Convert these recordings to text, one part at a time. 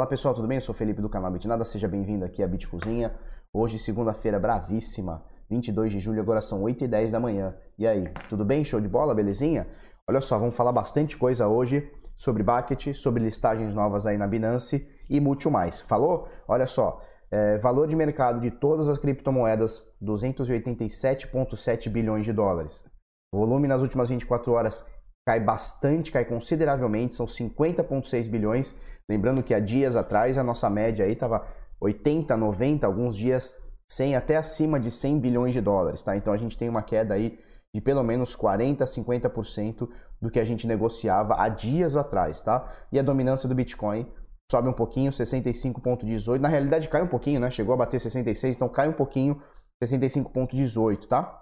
Fala pessoal, tudo bem? Eu sou Felipe do canal Bitnada, seja bem-vindo aqui à Bit Cozinha. Hoje, segunda-feira bravíssima, 22 de julho, agora são 8 e 10 da manhã. E aí, tudo bem? Show de bola? Belezinha? Olha só, vamos falar bastante coisa hoje sobre Bucket, sobre listagens novas aí na Binance e muito mais. Falou? Olha só, é, valor de mercado de todas as criptomoedas, 287,7 bilhões de dólares. volume nas últimas 24 horas cai bastante, cai consideravelmente, são 50,6 bilhões. Lembrando que há dias atrás a nossa média aí estava 80, 90, alguns dias 100 até acima de 100 bilhões de dólares, tá? Então a gente tem uma queda aí de pelo menos 40, 50% do que a gente negociava há dias atrás, tá? E a dominância do Bitcoin sobe um pouquinho, 65.18. Na realidade cai um pouquinho, né? Chegou a bater 66, então cai um pouquinho, 65.18, tá?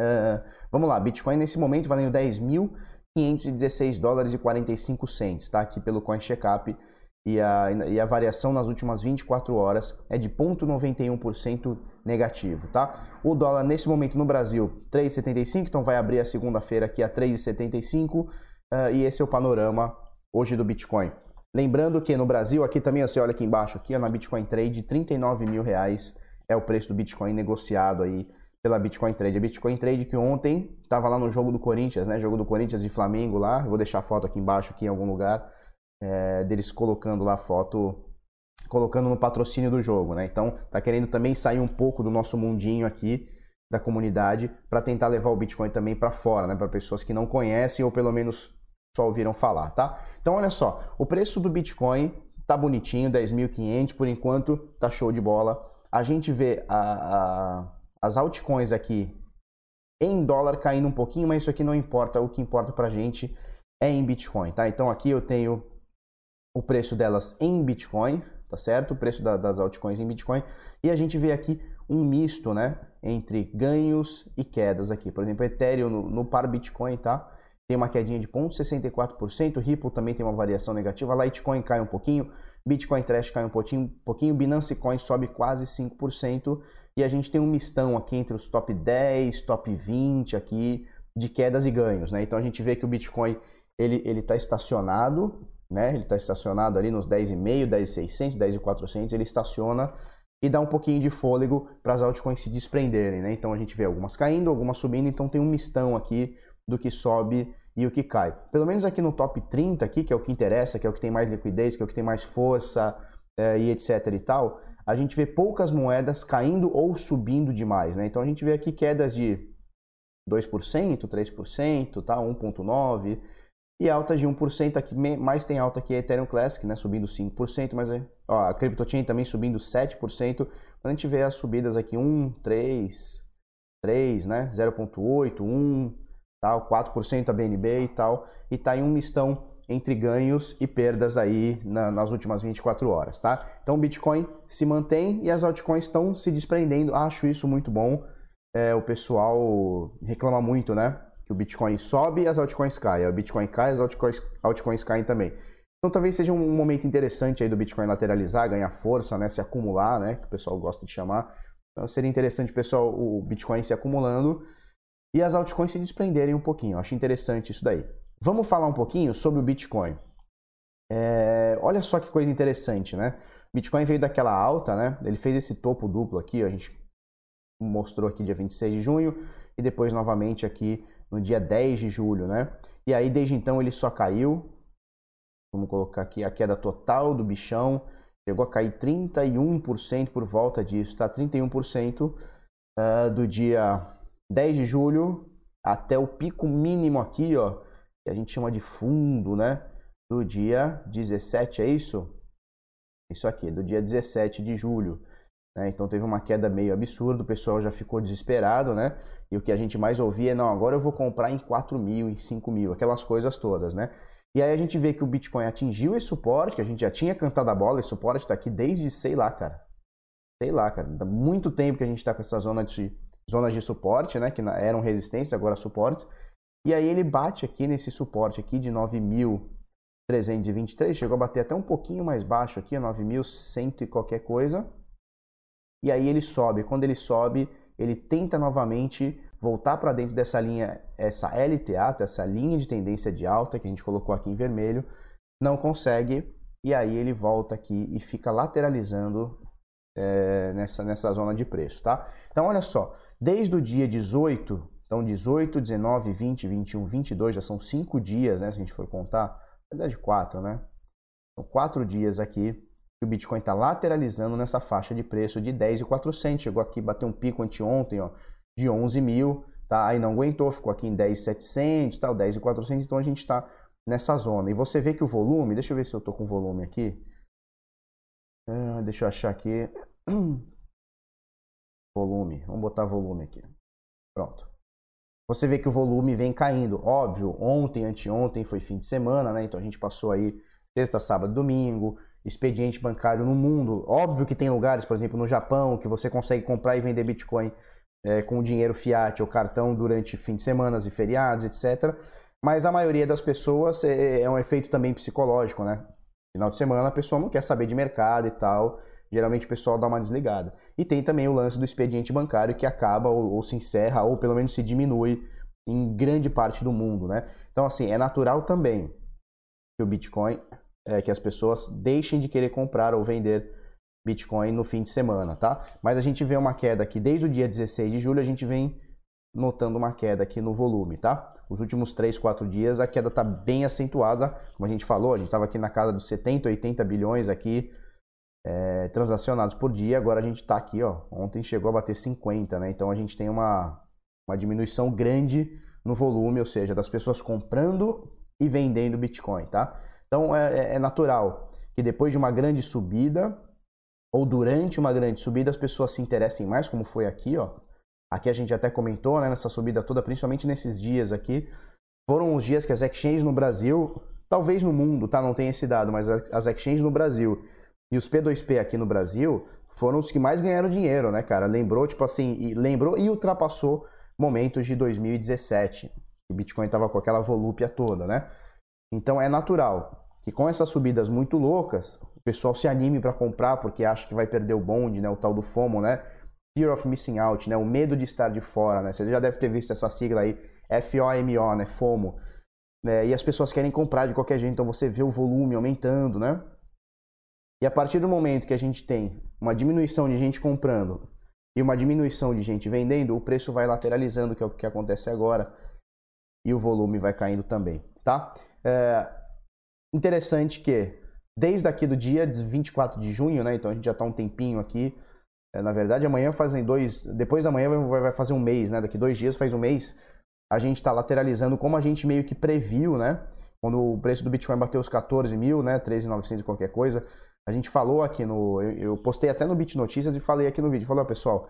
Uh, vamos lá, Bitcoin nesse momento valendo 10.516 dólares e 45 cents, tá? Aqui pelo Coin Checkup e a, e a variação nas últimas 24 horas é de 0,91% negativo, tá? O dólar nesse momento no Brasil 3,75, então vai abrir a segunda-feira aqui a 3,75 uh, e esse é o panorama hoje do Bitcoin. Lembrando que no Brasil, aqui também você olha aqui embaixo, aqui na Bitcoin Trade, 39 mil reais é o preço do Bitcoin negociado aí pela Bitcoin Trade. A Bitcoin Trade que ontem estava lá no jogo do Corinthians, né? Jogo do Corinthians e Flamengo lá. vou deixar a foto aqui embaixo, aqui em algum lugar é, deles colocando lá foto, colocando no patrocínio do jogo, né? Então, tá querendo também sair um pouco do nosso mundinho aqui da comunidade para tentar levar o Bitcoin também para fora, né? Para pessoas que não conhecem ou pelo menos só ouviram falar, tá? Então, olha só, o preço do Bitcoin tá bonitinho, 10.500 por enquanto, tá show de bola. A gente vê a, a, as altcoins aqui em dólar caindo um pouquinho, mas isso aqui não importa. O que importa pra gente é em Bitcoin, tá? Então aqui eu tenho o preço delas em Bitcoin, tá certo? O preço da, das altcoins em Bitcoin. E a gente vê aqui um misto, né? Entre ganhos e quedas aqui. Por exemplo, Ethereum no, no par Bitcoin, tá? Tem uma quedinha de 0,64%, Ripple também tem uma variação negativa, Litecoin cai um pouquinho, Bitcoin Trash cai um pouquinho, pouquinho Binance Coin sobe quase 5%, e a gente tem um mistão aqui entre os top 10, top 20 aqui de quedas e ganhos, né? Então a gente vê que o Bitcoin ele está estacionado, né? Ele está estacionado ali nos 10,5, 10,600, 10,400, ele estaciona e dá um pouquinho de fôlego para as altcoins se desprenderem, né? Então a gente vê algumas caindo, algumas subindo, então tem um mistão aqui do que sobe e o que cai. Pelo menos aqui no top 30 aqui, que é o que interessa, que é o que tem mais liquidez, que é o que tem mais força é, e etc e tal, a gente vê poucas moedas caindo ou subindo demais, né? Então a gente vê aqui quedas de 2%, 3%, tá? 1.9%, e alta de 1%, aqui mais tem alta que a Ethereum Classic, né, subindo 5%, mas ó, a CryptoChain também subindo 7%. Quando a gente vê as subidas aqui 1, 3, 3, né, 0.8, 1, tal, 4% a BNB e tal, e tá em um mistão entre ganhos e perdas aí na, nas últimas 24 horas, tá? Então o Bitcoin se mantém e as altcoins estão se desprendendo. Acho isso muito bom. É, o pessoal reclama muito, né? Que o Bitcoin sobe e as altcoins caem. O Bitcoin cai, as altcoins, altcoins caem também. Então talvez seja um momento interessante aí do Bitcoin lateralizar, ganhar força, né, se acumular, né, que o pessoal gosta de chamar. Então seria interessante, pessoal, o Bitcoin se acumulando e as altcoins se desprenderem um pouquinho. Eu acho interessante isso daí. Vamos falar um pouquinho sobre o Bitcoin. É, olha só que coisa interessante, né? Bitcoin veio daquela alta, né? Ele fez esse topo duplo aqui, a gente mostrou aqui dia 26 de junho e depois novamente aqui no dia 10 de julho, né? E aí desde então ele só caiu. Vamos colocar aqui a queda total do bichão. Chegou a cair 31% por volta disso, tá? 31% uh, ah, do dia 10 de julho até o pico mínimo aqui, ó, que a gente chama de fundo, né? Do dia 17, é isso? Isso aqui, do dia 17 de julho. Né? Então teve uma queda meio absurda, o pessoal já ficou desesperado, né? E o que a gente mais ouvia é, não, agora eu vou comprar em 4 mil, em 5 mil, aquelas coisas todas, né? E aí a gente vê que o Bitcoin atingiu esse suporte, que a gente já tinha cantado a bola, esse suporte está aqui desde, sei lá, cara. Sei lá, cara. Há muito tempo que a gente está com essa zona de, zonas de suporte, né? Que eram resistências, agora suportes. E aí ele bate aqui nesse suporte aqui de 9.323, chegou a bater até um pouquinho mais baixo aqui, 9.100 e qualquer coisa. E aí ele sobe. Quando ele sobe, ele tenta novamente voltar para dentro dessa linha, essa LTA, essa linha de tendência de alta que a gente colocou aqui em vermelho, não consegue e aí ele volta aqui e fica lateralizando é, nessa, nessa zona de preço, tá? Então, olha só, desde o dia 18, então 18, 19, 20, 21, 22, já são cinco dias, né, se a gente for contar, na verdade quatro, né? São quatro dias aqui que o Bitcoin está lateralizando nessa faixa de preço de 10,400, chegou aqui, bateu um pico anteontem, ó, de 11 mil, tá? Aí não aguentou, ficou aqui em 10,700, tal, 10,400, então a gente está nessa zona. E você vê que o volume, deixa eu ver se eu estou com volume aqui, ah, deixa eu achar aqui. Volume. Vamos botar volume aqui. Pronto. Você vê que o volume vem caindo. Óbvio, ontem, anteontem foi fim de semana, né? Então a gente passou aí sexta, sábado, domingo, expediente bancário no mundo. Óbvio que tem lugares, por exemplo, no Japão, que você consegue comprar e vender Bitcoin é, com dinheiro fiat ou cartão durante fim de semana e feriados, etc. Mas a maioria das pessoas é, é um efeito também psicológico, né? Final de semana a pessoa não quer saber de mercado e tal. Geralmente o pessoal dá uma desligada. E tem também o lance do expediente bancário que acaba ou, ou se encerra ou pelo menos se diminui em grande parte do mundo, né? Então assim, é natural também que o Bitcoin, é, que as pessoas deixem de querer comprar ou vender Bitcoin no fim de semana, tá? Mas a gente vê uma queda aqui desde o dia 16 de julho, a gente vem notando uma queda aqui no volume, tá? Os últimos 3, 4 dias a queda está bem acentuada, como a gente falou, a gente estava aqui na casa dos 70, 80 bilhões aqui é, transacionados por dia, agora a gente está aqui, ó, ontem chegou a bater 50, né? Então a gente tem uma, uma diminuição grande no volume, ou seja, das pessoas comprando e vendendo Bitcoin, tá? Então é, é, é natural que depois de uma grande subida ou durante uma grande subida as pessoas se interessem mais, como foi aqui, ó, Aqui a gente até comentou, né, nessa subida toda, principalmente nesses dias aqui, foram os dias que as exchanges no Brasil, talvez no mundo, tá, não tem esse dado, mas as exchanges no Brasil e os P2P aqui no Brasil foram os que mais ganharam dinheiro, né, cara? Lembrou, tipo assim, e lembrou e ultrapassou momentos de 2017. O Bitcoin tava com aquela volúpia toda, né? Então é natural que com essas subidas muito loucas, o pessoal se anime para comprar porque acha que vai perder o bonde, né, o tal do FOMO, né? Fear of Missing Out, né? O medo de estar de fora, né? Você já deve ter visto essa sigla aí, F-O-M-O, né? FOMO. Né? E as pessoas querem comprar de qualquer jeito, então você vê o volume aumentando, né? E a partir do momento que a gente tem uma diminuição de gente comprando e uma diminuição de gente vendendo, o preço vai lateralizando, que é o que acontece agora, e o volume vai caindo também, tá? É interessante que desde aqui do dia 24 de junho, né? Então a gente já está um tempinho aqui, é, na verdade, amanhã fazem dois. Depois da manhã vai fazer um mês, né? Daqui dois dias faz um mês. A gente está lateralizando como a gente meio que previu, né? Quando o preço do Bitcoin bateu os 14 mil, né? 13.900 e qualquer coisa. A gente falou aqui no. Eu, postei até no Bit Notícias e falei aqui no vídeo. Falei, ó, pessoal,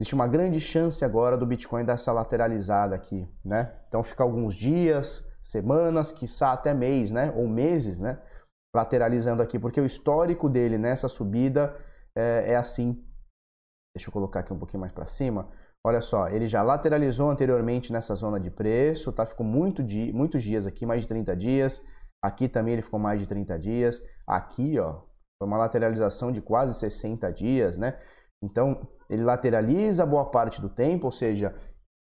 existe uma grande chance agora do Bitcoin dar essa lateralizada aqui, né? Então fica alguns dias, semanas, quiçá até mês, né? Ou meses, né? Lateralizando aqui, porque o histórico dele nessa subida é, é assim Deixa eu colocar aqui um pouquinho mais para cima. Olha só, ele já lateralizou anteriormente nessa zona de preço, tá? Ficou muito di muitos dias aqui, mais de 30 dias. Aqui também ele ficou mais de 30 dias. Aqui, ó, foi uma lateralização de quase 60 dias, né? Então, ele lateraliza boa parte do tempo, ou seja,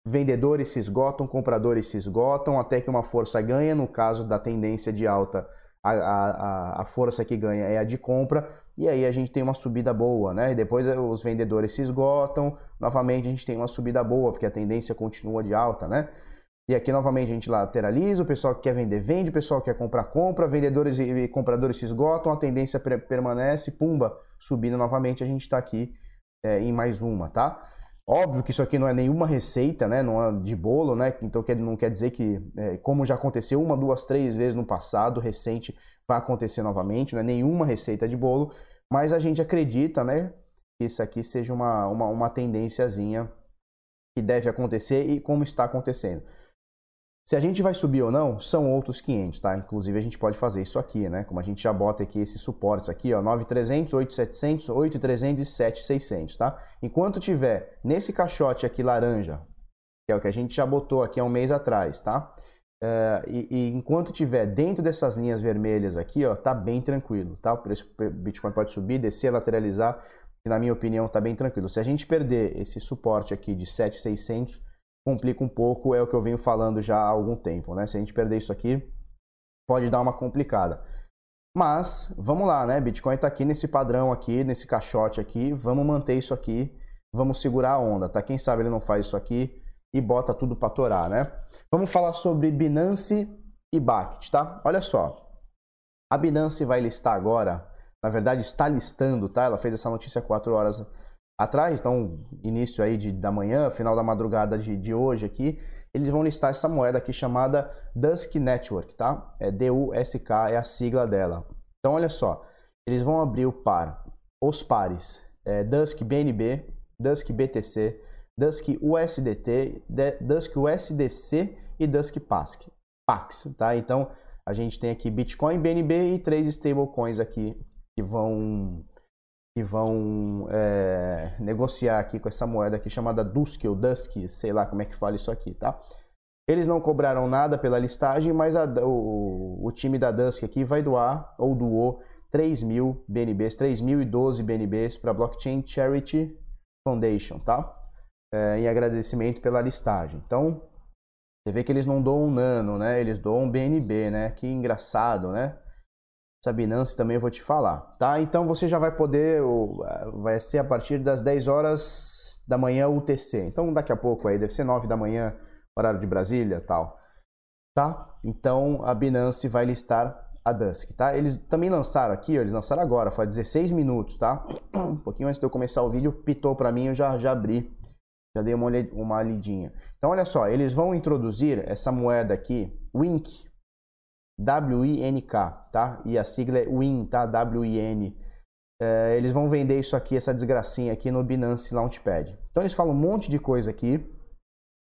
vendedores se esgotam, compradores se esgotam, até que uma força ganha. No caso da tendência de alta, a, a, a força que ganha é a de compra e aí a gente tem uma subida boa, né? E depois eh, os vendedores se esgotam, novamente a gente tem uma subida boa, porque a tendência continua de alta, né? E aqui novamente a gente lateraliza, o pessoal que quer vender vende, o pessoal que quer comprar compra, vendedores e compradores se esgotam, a tendência permanece, pumba, subindo novamente, a gente está aqui é, em mais uma, tá? Óbvio que isso aqui não é nenhuma receita, né? Não é de bolo, né? Então não quer dizer que, é, como já aconteceu uma, duas, três vezes no passado, recente, vai acontecer novamente, não é nenhuma receita de bolo, mas a gente acredita, né, que isso aqui seja uma, uma, uma tendênciazinha que deve acontecer e como está acontecendo. Se a gente vai subir ou não, são outros 500, tá? Inclusive a gente pode fazer isso aqui, né? Como a gente já bota aqui esses suportes aqui, ó, 9300, 8700, 8300 e 7600, tá? Enquanto tiver nesse caixote aqui laranja, que é o que a gente já botou aqui há um mês atrás, tá? Uh, e, e, enquanto tiver dentro dessas linhas vermelhas aqui, ó, tá bem tranquilo, tá? O preço Bitcoin pode subir, descer, lateralizar, e na minha opinião tá bem tranquilo. Se a gente perder esse suporte aqui de 7,600, complica um pouco, é o que eu venho falando já há algum tempo, né? Se a gente perder isso aqui, pode dar uma complicada. Mas, vamos lá, né? Bitcoin está aqui nesse padrão aqui, nesse caixote aqui. Vamos manter isso aqui. Vamos segurar a onda, tá? Quem sabe ele não faz isso aqui e bota tudo para torar, né? Vamos falar sobre Binance e Bakkt, tá? Olha só. A Binance vai listar agora, na verdade está listando, tá? Ela fez essa notícia 4 horas atrás, então início aí de, da manhã, final da madrugada de, de hoje aqui, eles vão listar essa moeda aqui chamada Dusk Network, tá? É D-U-S-K, é a sigla dela. Então olha só, eles vão abrir o par, os pares, é, Dusk BNB, Dusk BTC, Dusk USDT, Dusk USDC e Dusk PAX, PAX, tá? Então a gente tem aqui Bitcoin, BNB e três stablecoins aqui que vão que vão é, negociar aqui com essa moeda aqui chamada Dusk ou Dusk, sei lá como é que fala isso aqui, tá? Eles não cobraram nada pela listagem, mas a, o, o, time da Dusk aqui vai doar ou doou 3 mil BNBs, 3.012 BNBs para Blockchain Charity Foundation, tá? É, em agradecimento pela listagem. Então, você vê que eles não doam um nano, né? Eles doam um BNB, né? Que engraçado, né? Essa Binance também eu vou te falar, tá? Então você já vai poder, vai ser a partir das 10 horas da manhã UTC. Então daqui a pouco aí, deve ser 9 da manhã, horário de Brasília tal. Tá? Então a Binance vai listar a Dusk, tá? Eles também lançaram aqui, eles lançaram agora, foi 16 minutos, tá? Um pouquinho antes de eu começar o vídeo, pitou para mim, eu já, já abri, já dei uma, uma lidinha. Então olha só, eles vão introduzir essa moeda aqui, Wink, W-I-N-K, tá? E a sigla é WIN, tá? W-I-N. É, eles vão vender isso aqui, essa desgracinha aqui no Binance Launchpad. Então eles falam um monte de coisa aqui.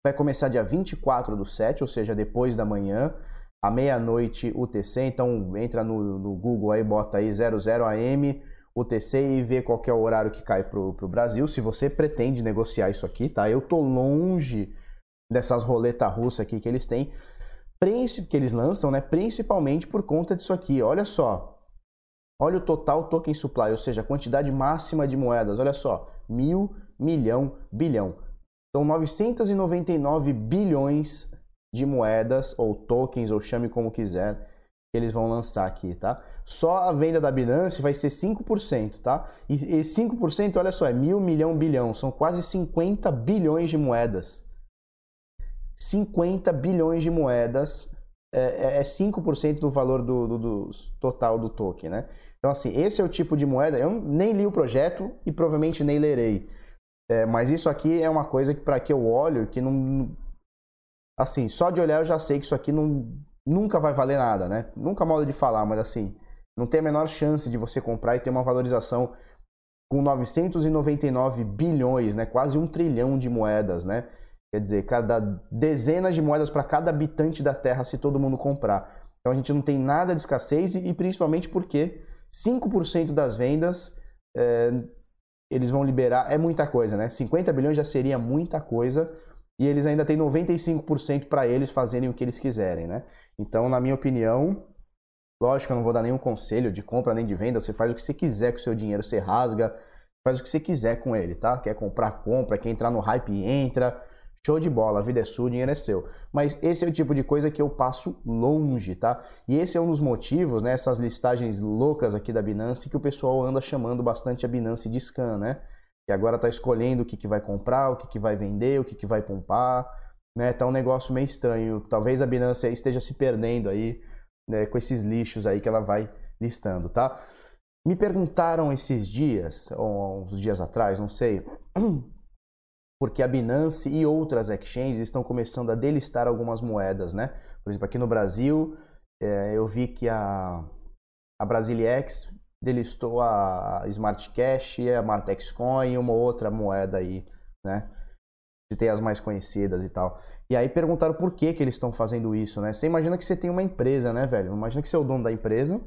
Vai começar dia 24 do 7, ou seja, depois da manhã, à meia-noite UTC. Então entra no, no, Google aí, bota aí 00AM UTC e vê qual é o horário que cai pro, pro Brasil. Se você pretende negociar isso aqui, tá? Eu tô longe dessas roletas russas aqui que eles têm que eles lançam, né, principalmente por conta disso aqui. Olha só, olha o total token supply, ou seja, a quantidade máxima de moedas. Olha só, mil, milhão, bilhão. São 999 bilhões de moedas ou tokens, ou chame como quiser, que eles vão lançar aqui, tá? Só a venda da Binance vai ser 5%, tá? E, e 5%, olha só, é mil, milhão, bilhão. São quase 50 bilhões de moedas. 50 bilhões de moedas, é, é 5% é do valor do, do, do, total do token, né? Então, assim, esse é o tipo de moeda. Eu nem li o projeto e provavelmente nem lerei. É, mas isso aqui é uma coisa que, para que eu olho, que não. Assim, só de olhar eu já sei que isso aqui não, nunca vai valer nada, né? Nunca modo de falar, mas assim, não tem a menor chance de você comprar e ter uma valorização com 999 bilhões, né? Quase um trilhão de moedas, né? Quer dizer, cada dezenas de moedas para cada habitante da Terra se todo mundo comprar. Então a gente não tem nada de escassez e, principalmente porque 5% das vendas é, eles vão liberar, é muita coisa, né? 50 bilhões já seria muita coisa e eles ainda têm 95% para eles fazerem o que eles quiserem, né? Então, na minha opinião, lógico, eu não vou dar nenhum conselho de compra nem de venda, você faz o que você quiser com o seu dinheiro, você rasga, faz o que você quiser com ele, tá? Quer comprar, compra, quer entrar no hype, entra. Show de bola, a vida é sua, o dinheiro é seu. Mas esse é o tipo de coisa que eu passo longe, tá? E esse é um dos motivos, né? Essas listagens loucas aqui da Binance que o pessoal anda chamando bastante a Binance de scan, né? Que agora tá escolhendo o que, que vai comprar, o que, que vai vender, o que, que vai pompar, né? Tá um negócio meio estranho. Talvez a Binance esteja se perdendo aí, né? Com esses lixos aí que ela vai listando, tá? Me perguntaram esses dias, ou uns dias atrás, não sei porque a Binance e outras exchanges estão começando a delistar algumas moedas, né? Por exemplo, aqui no Brasil, é, eu vi que a, a Brasiliex delistou a Smart Cash, a Martex Coin e uma outra moeda aí, né? Tem as mais conhecidas e tal. E aí perguntaram por que, que eles estão fazendo isso, né? Você imagina que você tem uma empresa, né, velho? Imagina que você é o dono da empresa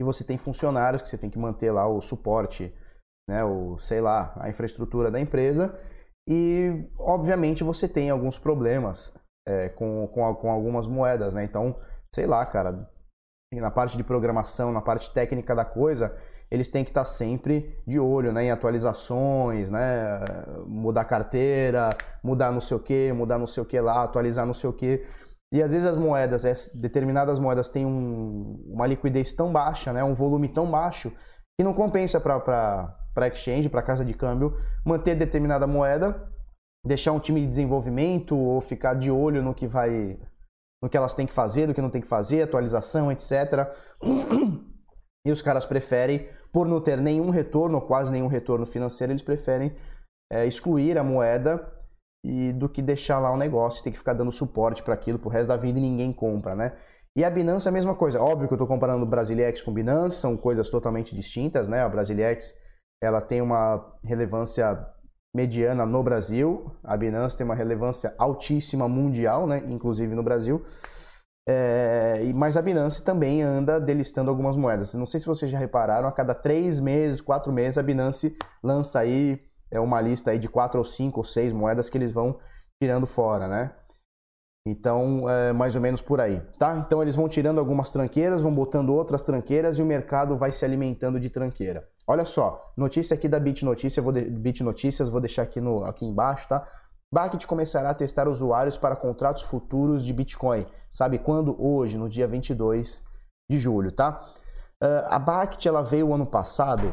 e você tem funcionários que você tem que manter lá o suporte, né? O, sei lá, a infraestrutura da empresa e, obviamente, você tem alguns problemas é, com, com, com algumas moedas, né? Então, sei lá, cara, na parte de programação, na parte técnica da coisa, eles têm que estar sempre de olho né, em atualizações, né, mudar carteira, mudar não sei o que, mudar não sei o que lá, atualizar não sei o que. E às vezes as moedas, determinadas moedas têm um, uma liquidez tão baixa, né, um volume tão baixo, que não compensa para exchange, para casa de câmbio, manter determinada moeda, deixar um time de desenvolvimento ou ficar de olho no que vai no que elas têm que fazer, do que não tem que fazer, atualização, etc. E os caras preferem, por não ter nenhum retorno, ou quase nenhum retorno financeiro, eles preferem é, excluir a moeda e do que deixar lá o negócio, ter que ficar dando suporte para aquilo pro resto da vida e ninguém compra, né? E a Binance é a mesma coisa. Óbvio que eu estou comparando o Brasilex com Binance, são coisas totalmente distintas, né? A Brasilex, ela tem uma relevância mediana no Brasil, a Binance tem uma relevância altíssima mundial, né? Inclusive no Brasil. É, mas a Binance também anda delistando algumas moedas. Não sei se vocês já repararam, a cada três meses, quatro meses, a Binance lança aí é uma lista aí de quatro ou cinco ou seis moedas que eles vão tirando fora, né? Então, é mais ou menos por aí, tá? Então eles vão tirando algumas tranqueiras, vão botando outras tranqueiras e o mercado vai se alimentando de tranqueira. Olha só, notícia aqui da Bit Notícia, vou de... Bit Notícias, vou deixar aqui, no... aqui embaixo, tá? Bakkt começará a testar usuários para contratos futuros de Bitcoin. Sabe quando? Hoje, no dia 22 de julho, tá? Uh, a Bakkt ela veio ano passado,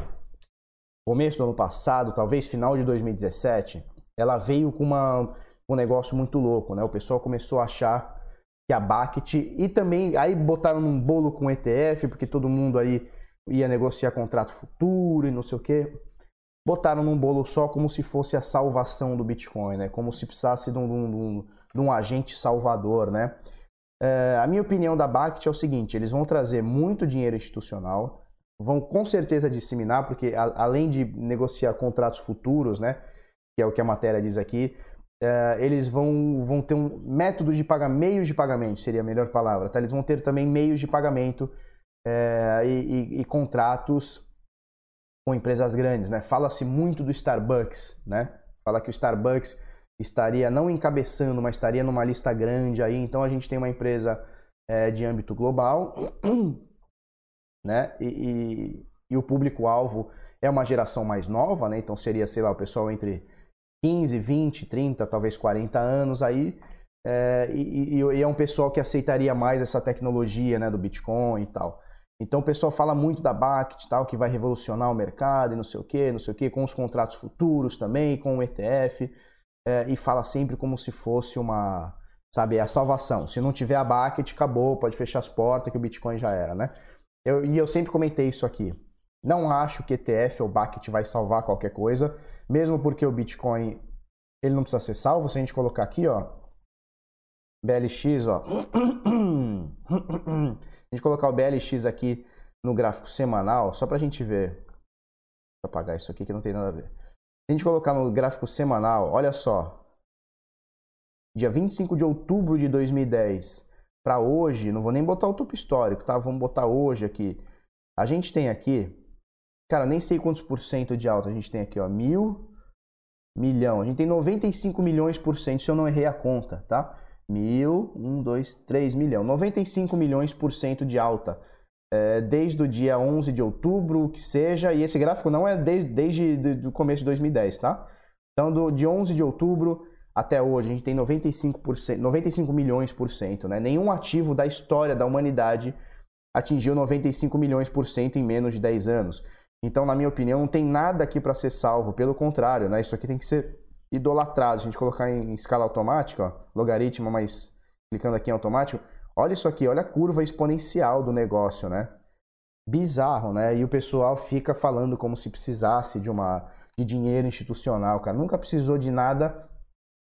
começo do ano passado, talvez final de 2017, ela veio com uma, um negócio muito louco, né? O pessoal começou a achar que a Bakkt e também aí botaram num bolo com ETF, porque todo mundo aí ia negociar contrato futuro e não sei o quê botaram num bolo só como se fosse a salvação do Bitcoin, né? Como se precisasse de um, de um, de um agente salvador, né? É, a minha opinião da BACT é o seguinte: eles vão trazer muito dinheiro institucional, vão com certeza disseminar, porque a, além de negociar contratos futuros, né? Que é o que a matéria diz aqui, é, eles vão, vão ter um método de pagamento, meios de pagamento seria a melhor palavra, tá? Eles vão ter também meios de pagamento é, e, e, e contratos com empresas grandes, né? Fala-se muito do Starbucks, né? Fala que o Starbucks estaria não encabeçando, mas estaria numa lista grande aí. Então a gente tem uma empresa é, de âmbito global, né? E, e, e o público-alvo é uma geração mais nova, né? Então seria, sei lá, o pessoal entre 15, 20, 30, talvez 40 anos aí. É, e, e, é um pessoal que aceitaria mais essa tecnologia, né? Do Bitcoin e tal. Então o pessoal fala muito da BACT, tal, que vai revolucionar o mercado e não sei o que, não sei o que, com os contratos futuros também, com o ETF, é, e fala sempre como se fosse uma, sabe, a salvação. Se não tiver a BACT, acabou, pode fechar as portas que o Bitcoin já era, né? Eu, e eu sempre comentei isso aqui. Não acho que ETF ou BACT vai salvar qualquer coisa, mesmo porque o Bitcoin ele não precisa ser salvo. Se a gente colocar aqui, ó, BLX, ó, a gente colocar o BLX aqui no gráfico semanal, só para a gente ver. Vou apagar isso aqui que não tem nada a ver. Se a gente colocar no gráfico semanal, olha só. Dia 25 de outubro de 2010 para hoje, não vou nem botar o topo histórico, tá? Vamos botar hoje aqui. A gente tem aqui, cara, nem sei quantos por cento de alta a gente tem aqui, ó, mil, milhão. A gente tem 95 milhões por cento, se eu não errei a conta, tá? Mil, um, dois, três milhão. 95 milhões por cento de alta. É, desde o dia 11 de outubro, que seja, e esse gráfico não é de, desde o começo de 2010, tá? Então, do, de 11 de outubro até hoje, a gente tem 95%, 95 milhões por cento, né? Nenhum ativo da história da humanidade atingiu 95 milhões por cento em menos de 10 anos. Então, na minha opinião, não tem nada aqui para ser salvo, pelo contrário, né? Isso aqui tem que ser idolatrado. Se a gente colocar em escala automática, ó, logaritmo, mas clicando aqui em automático, olha isso aqui, olha a curva exponencial do negócio, né? Bizarro, né? E o pessoal fica falando como se precisasse de uma de dinheiro institucional, cara. Nunca precisou de nada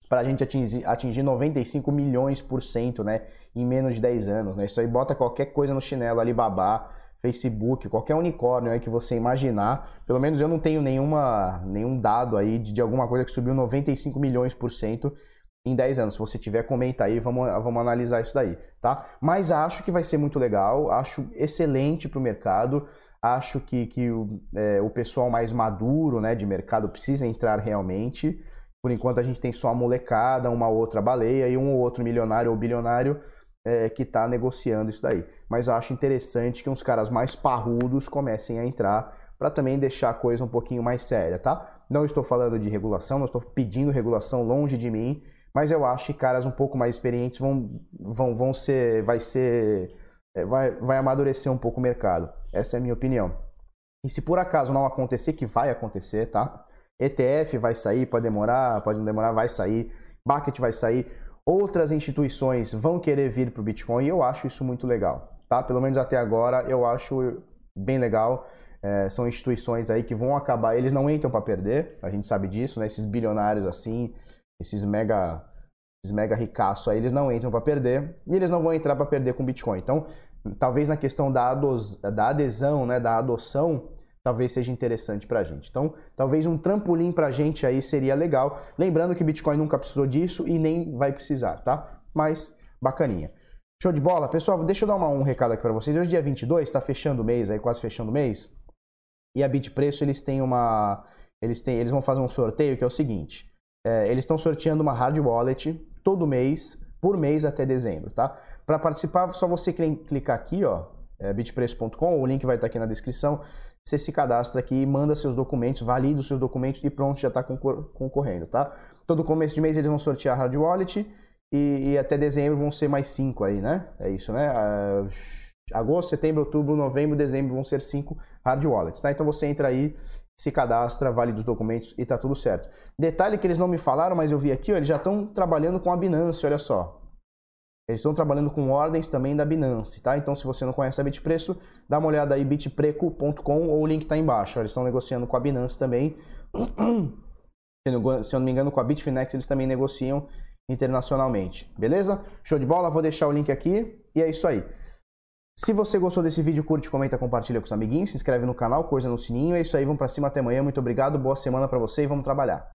para a gente atingir, atingir 95 milhões por cento, né? Em menos de 10 anos, né? Isso aí bota qualquer coisa no chinelo, Alibaba, Facebook, qualquer unicórnio aí que você imaginar. Pelo menos eu não tenho nenhuma, nenhum dado aí de, de alguma coisa que subiu 95 milhões por cento em 10 anos. Se você tiver, comenta aí, vamos, vamos analisar isso daí, tá? Mas acho que vai ser muito legal, acho excelente para o mercado, acho que, que o, é, o pessoal mais maduro né, de mercado precisa entrar realmente. Por enquanto a gente tem só a molecada, uma outra baleia e um ou outro milionário ou bilionário é, que está negociando isso daí. Mas acho interessante que uns caras mais parrudos comecem a entrar para também deixar a coisa um pouquinho mais séria, tá? Não estou falando de regulação, não estou pedindo regulação longe de mim, mas eu acho que caras um pouco mais experientes vão, vão, vão ser, vai ser, é, vai, vai amadurecer um pouco o mercado. Essa é a minha opinião. E se por acaso não acontecer, que vai acontecer, tá? ETF vai sair, pode demorar, pode não demorar, vai sair. Bucket vai sair. Outras instituições vão querer vir para o Bitcoin e eu acho isso muito legal, tá? Pelo menos até agora eu acho bem legal. É, são instituições aí que vão acabar, eles não entram para perder, a gente sabe disso, né? Esses bilionários assim, esses mega, esses mega ricaços aí, eles não entram para perder e eles não vão entrar para perder com Bitcoin. Então, talvez na questão da, da adesão, né, da adoção, talvez seja interessante para a gente. Então, talvez um trampolim para a gente aí seria legal. Lembrando que Bitcoin nunca precisou disso e nem vai precisar, tá? Mas bacaninha. Show de bola? Pessoal, deixa eu dar uma, um recado aqui para vocês. Hoje, dia 22, está fechando o mês, aí quase fechando o mês. E a Bitpreço, eles têm uma... Eles, têm, eles vão fazer um sorteio que é o seguinte. É, eles estão sorteando uma hard wallet todo mês, por mês até dezembro, tá? Para participar, só você clicar aqui, ó, é, bitpreço.com, o link vai estar aqui na descrição. Você se cadastra aqui, manda seus documentos, valida os seus documentos e pronto, já está concorrendo, tá? Todo começo de mês eles vão sortear a hard wallet e, e, até dezembro vão ser mais cinco aí, né? É isso, né? Uh, agosto, setembro, outubro, novembro, dezembro vão ser cinco hard wallets, tá? Então você entra aí, se cadastra, valida os documentos e tá tudo certo. Detalhe que eles não me falaram, mas eu vi aqui, ó, eles já estão trabalhando com a Binance, olha só. Eles estão trabalhando com ordens também da Binance, tá? Então, se você não conhece a Bitpreço, dá uma olhada aí, bitpreco.com ou o link está embaixo. Eles estão negociando com a Binance também. Se eu não me engano, com a Bitfinex eles também negociam internacionalmente. Beleza? Show de bola? Vou deixar o link aqui e é isso aí. Se você gostou desse vídeo, curte, comenta, compartilha com os amiguinhos, se inscreve no canal, coisa no sininho. É isso aí, vamos para cima até amanhã. Muito obrigado, boa semana para você e vamos trabalhar.